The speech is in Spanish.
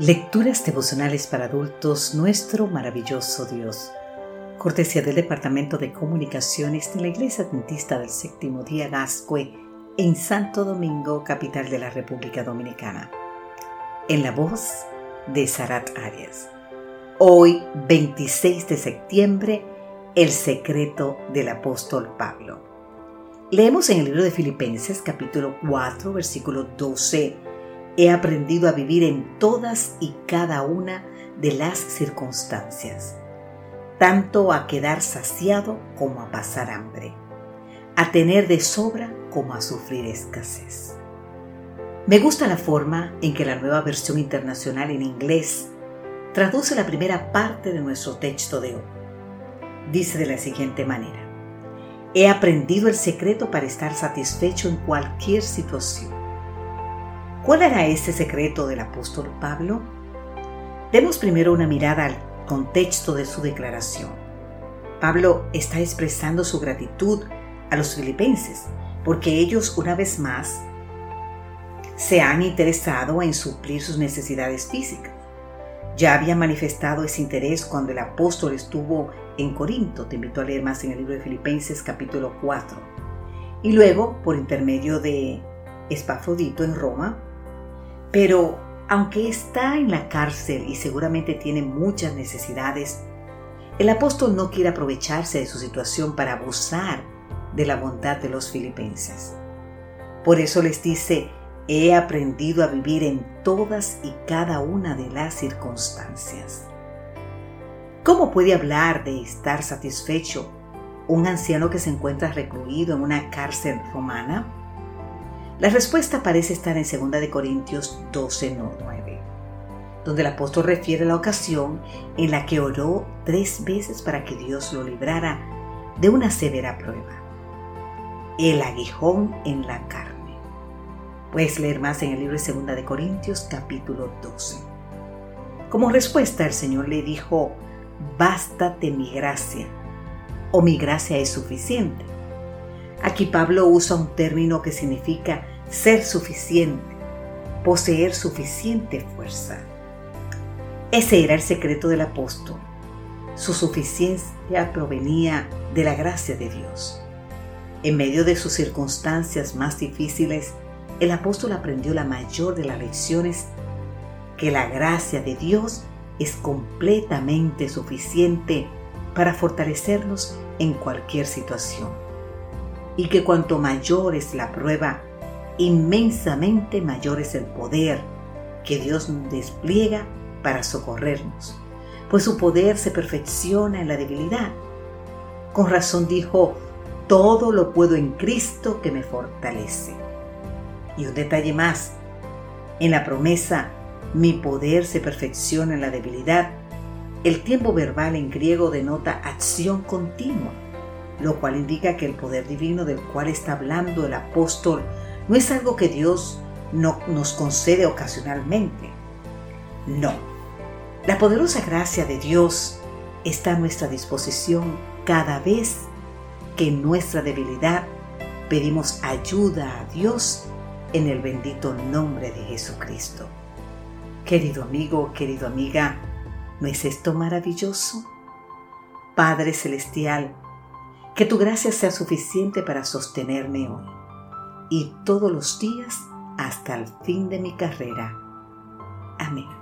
Lecturas devocionales para adultos, nuestro maravilloso Dios. Cortesía del Departamento de Comunicaciones de la Iglesia Adventista del Séptimo Día Gascue en Santo Domingo, capital de la República Dominicana. En la voz de Sarat Arias. Hoy, 26 de septiembre, el secreto del apóstol Pablo. Leemos en el libro de Filipenses capítulo 4, versículo 12 he aprendido a vivir en todas y cada una de las circunstancias, tanto a quedar saciado como a pasar hambre, a tener de sobra como a sufrir escasez. Me gusta la forma en que la nueva versión internacional en inglés traduce la primera parte de nuestro texto de hoy. Dice de la siguiente manera, he aprendido el secreto para estar satisfecho en cualquier situación ¿Cuál era ese secreto del apóstol Pablo? Demos primero una mirada al contexto de su declaración. Pablo está expresando su gratitud a los filipenses porque ellos una vez más se han interesado en suplir sus necesidades físicas. Ya había manifestado ese interés cuando el apóstol estuvo en Corinto, te invito a leer más en el libro de Filipenses capítulo 4. Y luego, por intermedio de Espafrodito en Roma, pero aunque está en la cárcel y seguramente tiene muchas necesidades, el apóstol no quiere aprovecharse de su situación para abusar de la bondad de los filipenses. Por eso les dice, he aprendido a vivir en todas y cada una de las circunstancias. ¿Cómo puede hablar de estar satisfecho un anciano que se encuentra recluido en una cárcel romana? La respuesta parece estar en 2 Corintios 12, 9, donde el apóstol refiere la ocasión en la que oró tres veces para que Dios lo librara de una severa prueba. El aguijón en la carne. Puedes leer más en el libro de 2 de Corintios capítulo 12. Como respuesta el Señor le dijo, bástate mi gracia, o mi gracia es suficiente Aquí Pablo usa un término que significa ser suficiente, poseer suficiente fuerza. Ese era el secreto del apóstol. Su suficiencia provenía de la gracia de Dios. En medio de sus circunstancias más difíciles, el apóstol aprendió la mayor de las lecciones, que la gracia de Dios es completamente suficiente para fortalecernos en cualquier situación y que cuanto mayor es la prueba, inmensamente mayor es el poder que Dios despliega para socorrernos, pues su poder se perfecciona en la debilidad. Con razón dijo, todo lo puedo en Cristo que me fortalece. Y un detalle más, en la promesa, mi poder se perfecciona en la debilidad, el tiempo verbal en griego denota acción continua lo cual indica que el poder divino del cual está hablando el apóstol no es algo que Dios no nos concede ocasionalmente. No, la poderosa gracia de Dios está a nuestra disposición cada vez que en nuestra debilidad pedimos ayuda a Dios en el bendito nombre de Jesucristo. Querido amigo, querido amiga, ¿no es esto maravilloso? Padre Celestial, que tu gracia sea suficiente para sostenerme hoy y todos los días hasta el fin de mi carrera. Amén.